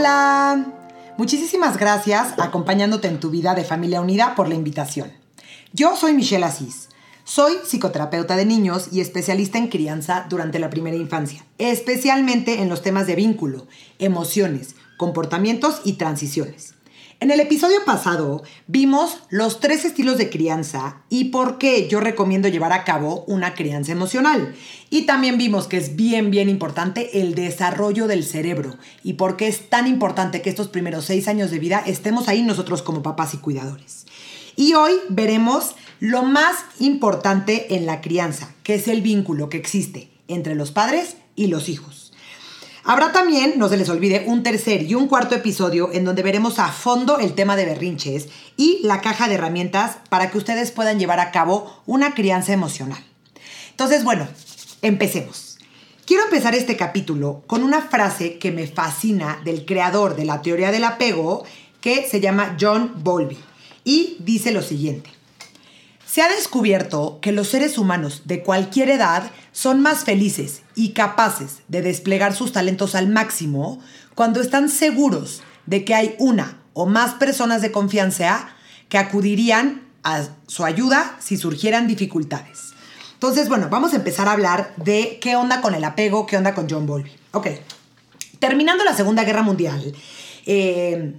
Hola, muchísimas gracias acompañándote en tu vida de familia unida por la invitación. Yo soy Michelle Asís. Soy psicoterapeuta de niños y especialista en crianza durante la primera infancia, especialmente en los temas de vínculo, emociones, comportamientos y transiciones. En el episodio pasado vimos los tres estilos de crianza y por qué yo recomiendo llevar a cabo una crianza emocional. Y también vimos que es bien, bien importante el desarrollo del cerebro y por qué es tan importante que estos primeros seis años de vida estemos ahí nosotros como papás y cuidadores. Y hoy veremos lo más importante en la crianza, que es el vínculo que existe entre los padres y los hijos. Habrá también, no se les olvide, un tercer y un cuarto episodio en donde veremos a fondo el tema de berrinches y la caja de herramientas para que ustedes puedan llevar a cabo una crianza emocional. Entonces, bueno, empecemos. Quiero empezar este capítulo con una frase que me fascina del creador de la teoría del apego, que se llama John Bowlby, y dice lo siguiente. Se ha descubierto que los seres humanos de cualquier edad son más felices y capaces de desplegar sus talentos al máximo cuando están seguros de que hay una o más personas de confianza que acudirían a su ayuda si surgieran dificultades. Entonces, bueno, vamos a empezar a hablar de qué onda con el apego, qué onda con John Bowlby. Ok, terminando la Segunda Guerra Mundial, eh,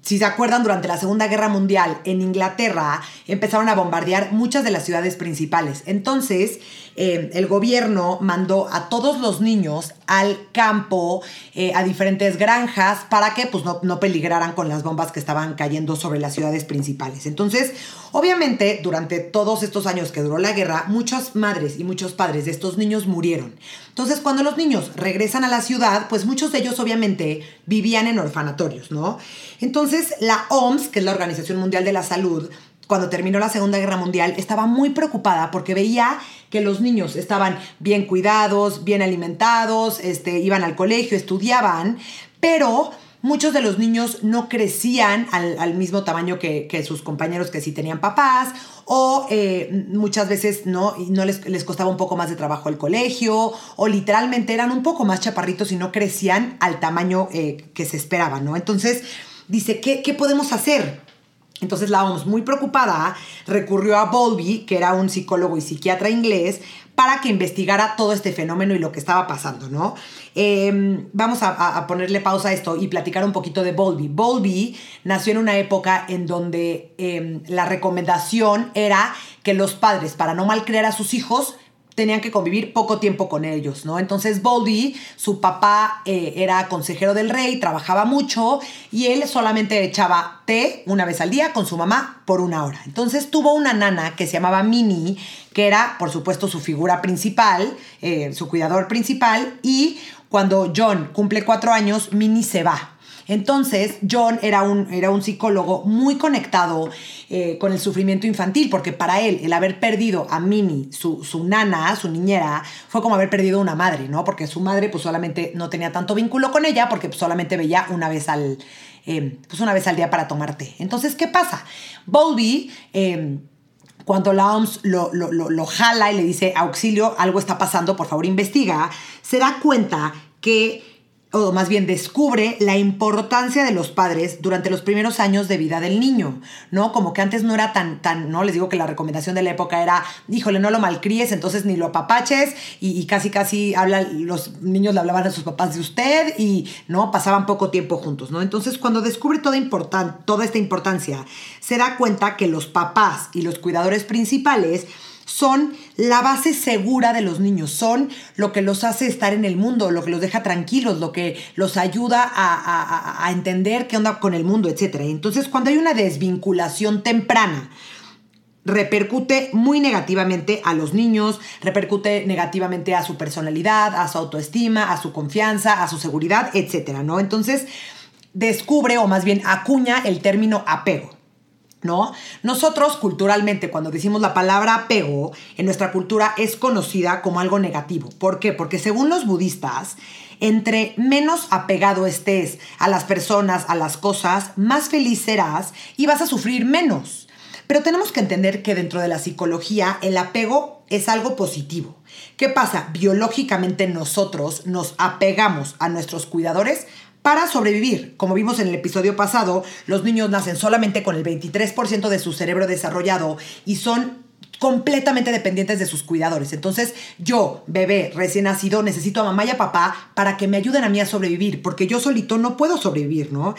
si se acuerdan, durante la Segunda Guerra Mundial en Inglaterra empezaron a bombardear muchas de las ciudades principales. Entonces, eh, el gobierno mandó a todos los niños al campo, eh, a diferentes granjas, para que pues, no, no peligraran con las bombas que estaban cayendo sobre las ciudades principales. Entonces, obviamente, durante todos estos años que duró la guerra, muchas madres y muchos padres de estos niños murieron. Entonces, cuando los niños regresan a la ciudad, pues muchos de ellos obviamente vivían en orfanatorios, ¿no? Entonces, la OMS, que es la Organización Mundial de la Salud, cuando terminó la Segunda Guerra Mundial, estaba muy preocupada porque veía que los niños estaban bien cuidados, bien alimentados, este, iban al colegio, estudiaban, pero muchos de los niños no crecían al, mismo tamaño que, sus compañeros que sí tenían papás, o eh, muchas veces no, no les, les, costaba un poco más de trabajo el colegio, o literalmente eran un poco más chaparritos y no crecían al tamaño eh, que se esperaba, ¿no? Entonces, dice, ¿qué, qué podemos hacer? Entonces la OMS, muy preocupada, recurrió a Bowlby, que era un psicólogo y psiquiatra inglés, para que investigara todo este fenómeno y lo que estaba pasando, ¿no? Em, vamos a, ponerle pausa a esto y platicar un poquito de Bowlby. Bowlby nació en una época en donde em, la recomendación era que los padres, para no malcriar a sus hijos, tenían que convivir poco tiempo con ellos, ¿no? Entonces Boldy, su papá eh, era consejero del rey, trabajaba mucho y él solamente echaba té una vez al día con su mamá por una hora. Entonces tuvo una nana que se llamaba Minnie, que era, por supuesto, su figura principal, eh, su cuidador principal, y cuando John cumple cuatro años, Minnie se va. Entonces, John era un, era un psicólogo muy conectado eh, con el sufrimiento infantil, porque para él el haber perdido a Minnie, su, su, nana, su niñera, fue como haber perdido una madre, ¿no? Porque su madre pues solamente no tenía tanto vínculo con ella, porque pues, solamente veía una vez al, eh, pues una vez al día para tomarte. Entonces, ¿qué pasa? Bowlby... Eh, cuando la OMS lo, lo, lo, jala y le dice, auxilio, algo está pasando, por favor investiga, se da cuenta que o más bien descubre la importancia de los padres durante los primeros años de vida del niño, ¿no? Como que antes no era tan, tan, ¿no? Les digo que la recomendación de la época era, híjole, no lo malcríes, entonces ni lo apapaches, y, casi, casi habla, los niños le hablaban a sus papás de usted, y, ¿no? Pasaban poco tiempo juntos, ¿no? Entonces, cuando descubre toda, toda esta importancia, se da cuenta que los papás y los cuidadores principales son la base segura de los niños, son lo que los hace estar en el mundo, lo que los deja tranquilos, lo que los ayuda a, entender qué onda con el mundo, etc. Entonces, cuando hay una desvinculación temprana, repercute muy negativamente a los niños, repercute negativamente a su personalidad, a su autoestima, a su confianza, a su seguridad, etcétera, ¿no? Entonces, descubre o más bien acuña el término apego. ¿No? Nosotros culturalmente, cuando decimos la palabra apego, en nuestra cultura es conocida como algo negativo. ¿Por qué? Porque según los budistas, entre menos apegado estés a las personas, a las cosas, más feliz serás y vas a sufrir menos. Pero tenemos que entender que dentro de la psicología el apego es algo positivo. ¿Qué pasa? Biológicamente nosotros nos apegamos a nuestros cuidadores para sobrevivir. Como vimos en el episodio pasado, los niños nacen solamente con el 23% de su cerebro desarrollado y son completamente dependientes de sus cuidadores. Entonces, yo, bebé recién nacido, necesito a mamá y a papá para que me ayuden a mí a sobrevivir, porque yo solito no puedo sobrevivir, ¿no?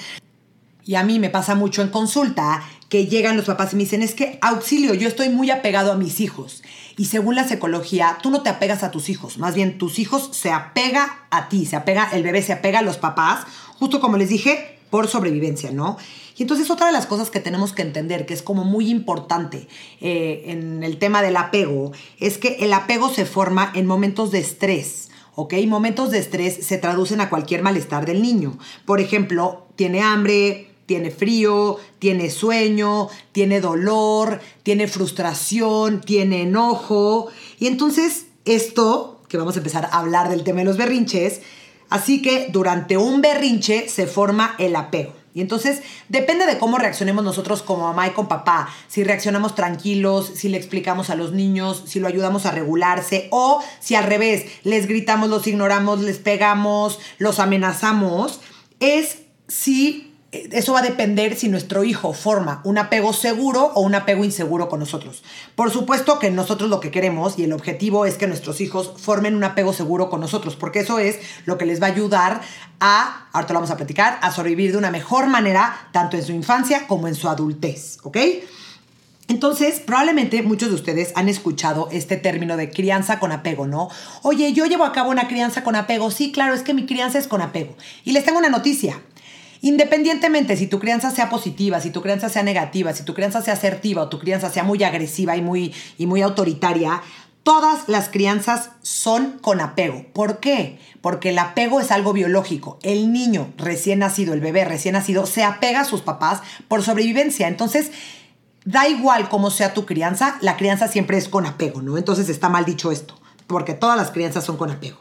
Y a mí me pasa mucho en consulta que llegan los papás y me dicen, es que auxilio, yo estoy muy apegado a mis hijos. Y según la psicología, tú no te apegas a tus hijos, más bien tus hijos se apega a ti, se apega, el bebé se apega a los papás, justo como les dije, por sobrevivencia, ¿no? Y entonces otra de las cosas que tenemos que entender, que es como muy importante eh, en el tema del apego, es que el apego se forma en momentos de estrés. ¿ok? Momentos de estrés se traducen a cualquier malestar del niño. Por ejemplo, tiene hambre, tiene frío, tiene sueño, tiene dolor, tiene frustración, tiene enojo. Y entonces esto, que vamos a empezar a hablar del tema de los berrinches, así que durante un berrinche se forma el apego. Y entonces depende de cómo reaccionemos nosotros como mamá y con papá. Si reaccionamos tranquilos, si le explicamos a los niños, si lo ayudamos a regularse o si al revés, les gritamos, los ignoramos, les pegamos, los amenazamos, es si eso va a depender si nuestro hijo forma un apego seguro o un apego inseguro con nosotros. Por supuesto que nosotros lo que queremos y el objetivo es que nuestros hijos formen un apego seguro con nosotros, porque eso es lo que les va a ayudar a, ahora te lo vamos a platicar, a sobrevivir de una mejor manera, tanto en su infancia como en su adultez, ¿ok? Entonces, probablemente muchos de ustedes han escuchado este término de crianza con apego, ¿no? Oye, yo llevo a cabo una crianza con apego. Sí, claro, es que mi crianza es con apego. Y les tengo una noticia. Independientemente si tu crianza sea positiva, si tu crianza sea negativa, si tu crianza sea asertiva o tu crianza sea muy agresiva y muy, y muy autoritaria, todas las crianzas son con apego. ¿Por qué? Porque el apego es algo biológico. El niño recién nacido, el bebé recién nacido, se apega a sus papás por sobrevivencia. Entonces, da igual cómo sea tu crianza, la crianza siempre es con apego, ¿no? Entonces está mal dicho esto, porque todas las crianzas son con apego.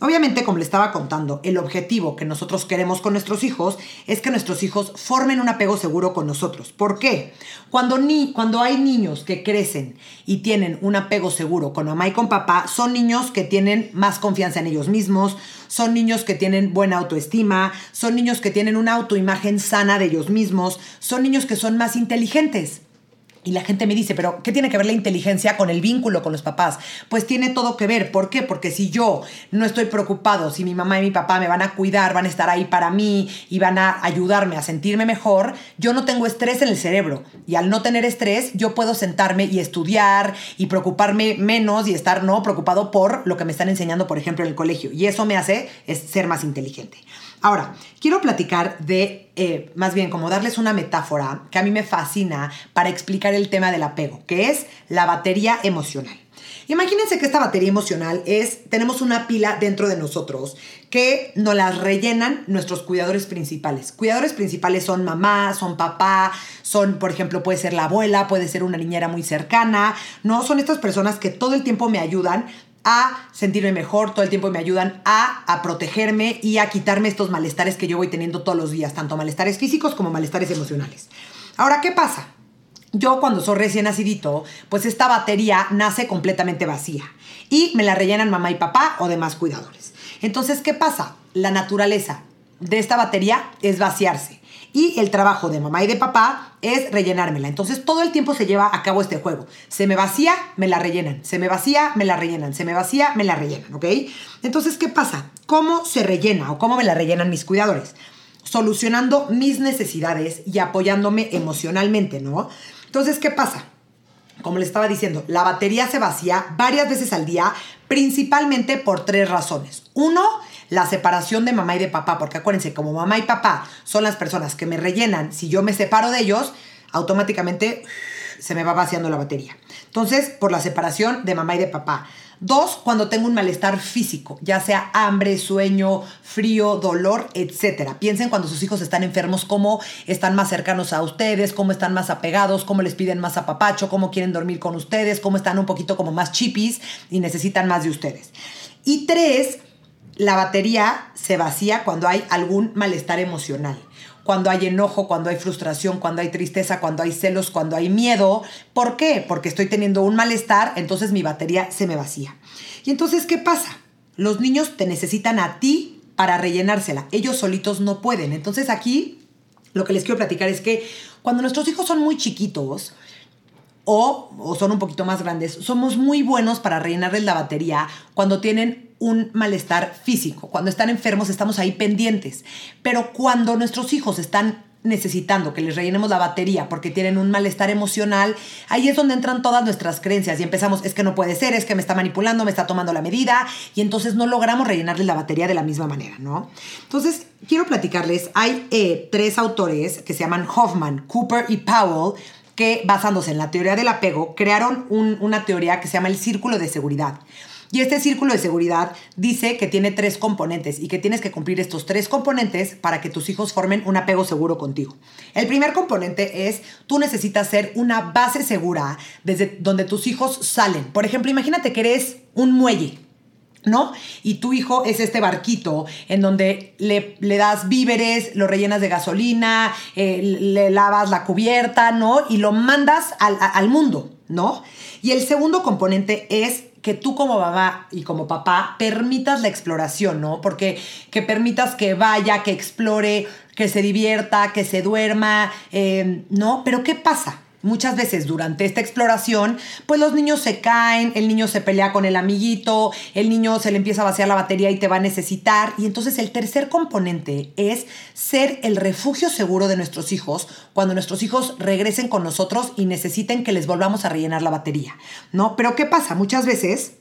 Obviamente, como le estaba contando, el objetivo que nosotros queremos con nuestros hijos es que nuestros hijos formen un apego seguro con nosotros. ¿Por qué? Cuando, ni, cuando hay niños que crecen y tienen un apego seguro con mamá y con papá, son niños que tienen más confianza en ellos mismos, son niños que tienen buena autoestima, son niños que tienen una autoimagen sana de ellos mismos, son niños que son más inteligentes. Y la gente me dice, pero ¿qué tiene que ver la inteligencia con el vínculo con los papás? Pues tiene todo que ver. ¿Por qué? Porque si yo no estoy preocupado, si mi mamá y mi papá me van a cuidar, van a estar ahí para mí y van a ayudarme a sentirme mejor, yo no tengo estrés en el cerebro. Y al no tener estrés, yo puedo sentarme y estudiar y preocuparme menos y estar no preocupado por lo que me están enseñando, por ejemplo, en el colegio. Y eso me hace ser más inteligente. Ahora, quiero platicar de, eh, más bien como darles una metáfora que a mí me fascina para explicar el tema del apego, que es la batería emocional. Imagínense que esta batería emocional es, tenemos una pila dentro de nosotros que nos las rellenan nuestros cuidadores principales. Cuidadores principales son mamá, son papá, son, por ejemplo, puede ser la abuela, puede ser una niñera muy cercana, ¿no? Son estas personas que todo el tiempo me ayudan a sentirme mejor, todo el tiempo me ayudan a, a, protegerme y a quitarme estos malestares que yo voy teniendo todos los días, tanto malestares físicos como malestares emocionales. Ahora, ¿qué pasa? Yo cuando soy recién nacidito, pues esta batería nace completamente vacía y me la rellenan mamá y papá o demás cuidadores. Entonces, ¿qué pasa? La naturaleza de esta batería es vaciarse y el trabajo de mamá y de papá es rellenármela. Entonces todo el tiempo se lleva a cabo este juego. Se me vacía, me la rellenan. Se me vacía, me la rellenan. Se me vacía, me la rellenan, ¿ok? Entonces, ¿qué pasa? ¿Cómo se rellena o cómo me la rellenan mis cuidadores? Solucionando mis necesidades y apoyándome emocionalmente, ¿no? Entonces, ¿qué pasa? Como le estaba diciendo, la batería se vacía varias veces al día, principalmente por tres razones. Uno, la separación de mamá y de papá, porque acuérdense, como mamá y papá son las personas que me rellenan, si yo me separo de ellos, automáticamente se me va vaciando la batería. Entonces, por la separación de mamá y de papá. Dos, cuando tengo un malestar físico, ya sea hambre, sueño, frío, dolor, etc. Piensen cuando sus hijos están enfermos, cómo están más cercanos a ustedes, cómo están más apegados, cómo les piden más apapacho, cómo quieren dormir con ustedes, cómo están un poquito como más chipis y necesitan más de ustedes. Y tres, la batería se vacía cuando hay algún malestar emocional cuando hay enojo, cuando hay frustración, cuando hay tristeza, cuando hay celos, cuando hay miedo. ¿Por qué? Porque estoy teniendo un malestar, entonces mi batería se me vacía. Y entonces, ¿qué pasa? Los niños te necesitan a ti para rellenársela. Ellos solitos no pueden. Entonces aquí lo que les quiero platicar es que cuando nuestros hijos son muy chiquitos, o, son un poquito más grandes, somos muy buenos para rellenarles la batería cuando tienen un malestar físico. Cuando están enfermos estamos ahí pendientes. Pero cuando nuestros hijos están necesitando que les rellenemos la batería porque tienen un malestar emocional, ahí es donde entran todas nuestras creencias y empezamos, es que no puede ser, es que me está manipulando, me está tomando la medida y entonces no logramos rellenarles la batería de la misma manera, ¿no? Entonces, quiero platicarles, hay eh, tres autores que se llaman Hoffman, Cooper y Powell, que basándose en la teoría del apego, crearon una teoría que se llama el círculo de seguridad. Y este círculo de seguridad dice que tiene tres componentes y que tienes que cumplir estos tres componentes para que tus hijos formen un apego seguro contigo. El primer componente es, tú necesitas ser una base segura desde donde tus hijos salen. Por ejemplo, imagínate que eres un muelle. ¿no? Y tu hijo es este barquito en donde le, le das víveres, lo rellenas de gasolina, eh, le lavas la cubierta, ¿no? Y lo mandas al, al mundo, ¿no? Y el segundo componente es que tú como mamá y como papá permitas la exploración, ¿no? Porque que permitas que vaya, que explore, que se divierta, que se duerma, eh, ¿no? Pero ¿qué pasa? Muchas veces durante esta exploración, pues los niños se caen, el niño se pelea con el amiguito, el niño se le empieza a vaciar la batería y te va a necesitar. Y entonces el tercer componente es ser el refugio seguro de nuestros hijos cuando nuestros hijos regresen con nosotros y necesiten que les volvamos a rellenar la batería, ¿no? Pero ¿qué pasa? Muchas veces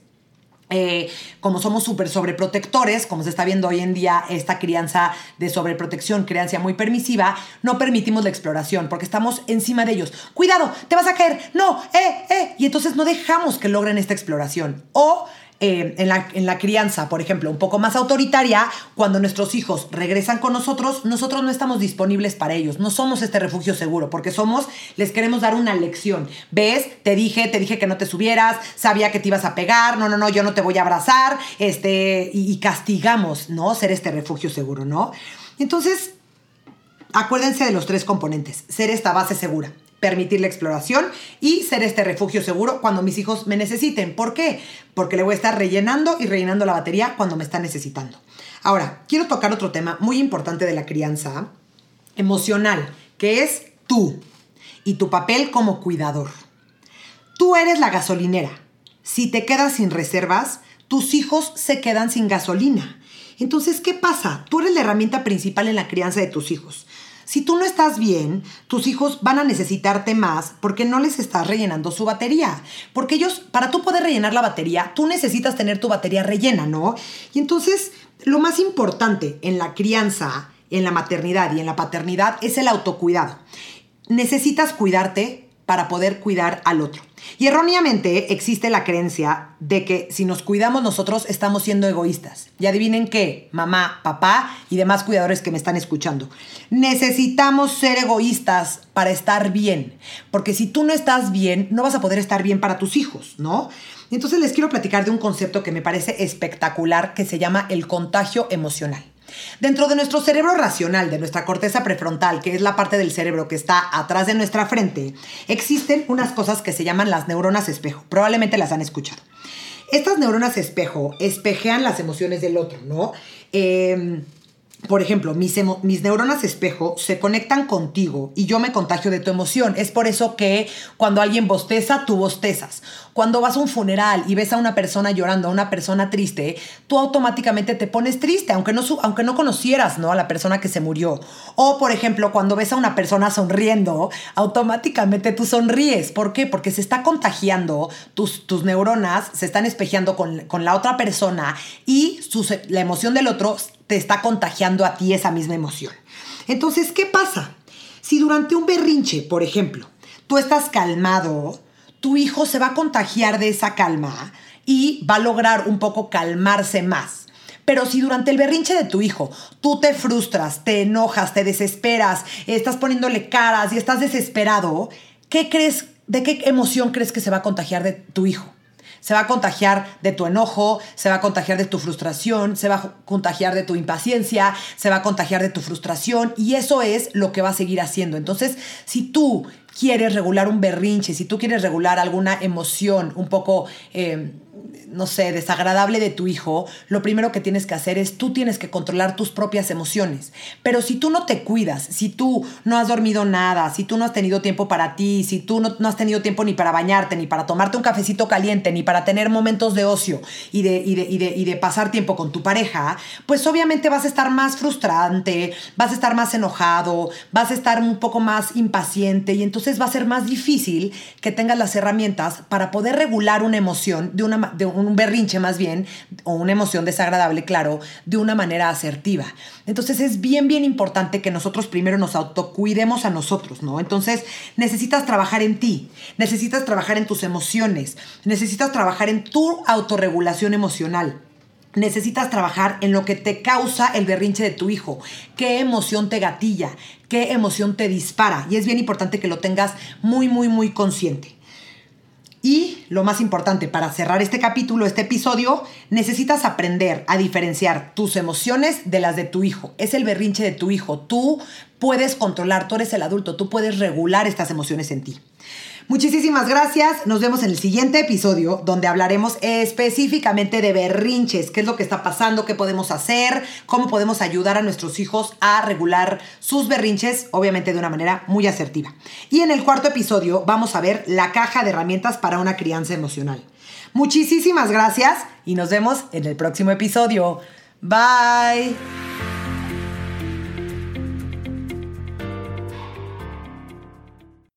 eh, como somos súper sobreprotectores, como se está viendo hoy en día esta crianza de sobreprotección, crianza muy permisiva, no permitimos la exploración porque estamos encima de ellos. Cuidado, te vas a caer, no, eh, eh. Y entonces no dejamos que logren esta exploración. O eh, en, la, en, la, crianza, por ejemplo, un poco más autoritaria, cuando nuestros hijos regresan con nosotros, nosotros no estamos disponibles para ellos, no somos este refugio seguro, porque somos, les queremos dar una lección. ¿Ves? Te dije, te dije que no te subieras, sabía que te ibas a pegar, no, no, no, yo no te voy a abrazar, este, y, y castigamos, ¿no? Ser este refugio seguro, ¿no? Entonces, acuérdense de los tres componentes, ser esta base segura permitir la exploración y ser este refugio seguro cuando mis hijos me necesiten. ¿Por qué? Porque le voy a estar rellenando y rellenando la batería cuando me está necesitando. Ahora, quiero tocar otro tema muy importante de la crianza emocional, que es tú y tu papel como cuidador. Tú eres la gasolinera. Si te quedas sin reservas, tus hijos se quedan sin gasolina. Entonces, ¿qué pasa? Tú eres la herramienta principal en la crianza de tus hijos. Si tú no estás bien, tus hijos van a necesitarte más porque no les estás rellenando su batería. Porque ellos, para tú poder rellenar la batería, tú necesitas tener tu batería rellena, ¿no? Y entonces, lo más importante en la crianza, en la maternidad y en la paternidad es el autocuidado. Necesitas cuidarte para poder cuidar al otro. Y erróneamente existe la creencia de que si nos cuidamos nosotros estamos siendo egoístas. Y adivinen qué, mamá, papá y demás cuidadores que me están escuchando. Necesitamos ser egoístas para estar bien. Porque si tú no estás bien, no vas a poder estar bien para tus hijos, ¿no? Entonces les quiero platicar de un concepto que me parece espectacular que se llama el contagio emocional. Dentro de nuestro cerebro racional, de nuestra corteza prefrontal, que es la parte del cerebro que está atrás de nuestra frente, existen unas cosas que se llaman las neuronas espejo. Probablemente las han escuchado. Estas neuronas espejo espejean las emociones del otro, ¿no? Eh, por ejemplo, mis, neuronas espejo se conectan contigo y yo me contagio de tu emoción. Es por eso que cuando alguien bosteza, tú bostezas. Cuando vas a un funeral y ves a una persona llorando, a una persona triste, tú automáticamente te pones triste, aunque no, aunque no conocieras ¿no? a la persona que se murió. O, por ejemplo, cuando ves a una persona sonriendo, automáticamente tú sonríes. ¿Por qué? Porque se está contagiando, tus, tus neuronas se están espejeando con, con la otra persona y la emoción del otro te está contagiando a ti esa misma emoción. Entonces, ¿qué pasa? Si durante un berrinche, por ejemplo, tú estás calmado, tu hijo se va a contagiar de esa calma y va a lograr un poco calmarse más. Pero si durante el berrinche de tu hijo tú te frustras, te enojas, te desesperas, estás poniéndole caras y estás desesperado, ¿qué crees, de qué emoción crees que se va a contagiar de tu hijo? Se va a contagiar de tu enojo, se va a contagiar de tu frustración, se va a contagiar de tu impaciencia, se va a contagiar de tu frustración y eso es lo que va a seguir haciendo. Entonces, si tú quieres regular un berrinche, si tú quieres regular alguna emoción un poco... Eh, no sé, desagradable de tu hijo, lo primero que tienes que hacer es tú tienes que controlar tus propias emociones. Pero si tú no te cuidas, si tú no has dormido nada, si tú no has tenido tiempo para ti, si tú no, has tenido tiempo ni para bañarte, ni para tomarte un cafecito caliente, ni para tener momentos de ocio y de, y de, y de, y de pasar tiempo con tu pareja, pues obviamente vas a estar más frustrante, vas a estar más enojado, vas a estar un poco más impaciente y entonces va a ser más difícil que tengas las herramientas para poder regular una emoción de una, de un berrinche más bien, o una emoción desagradable, claro, de una manera asertiva. Entonces es bien, bien importante que nosotros primero nos autocuidemos a nosotros, ¿no? Entonces necesitas trabajar en ti, necesitas trabajar en tus emociones, necesitas trabajar en tu autorregulación emocional. Necesitas trabajar en lo que te causa el berrinche de tu hijo, qué emoción te gatilla, qué emoción te dispara. Y es bien importante que lo tengas muy, muy, muy consciente. Y lo más importante, para cerrar este capítulo, este episodio, necesitas aprender a diferenciar tus emociones de las de tu hijo. Es el berrinche de tu hijo. Tú puedes controlar, tú eres el adulto, tú puedes regular estas emociones en ti. Muchísimas gracias. Nos vemos en el siguiente episodio donde hablaremos específicamente de berrinches, qué es lo que está pasando, qué podemos hacer, cómo podemos ayudar a nuestros hijos a regular sus berrinches, obviamente de una manera muy asertiva. Y en el cuarto episodio vamos a ver la caja de herramientas para una crianza emocional. Muchísimas gracias y nos vemos en el próximo episodio. Bye.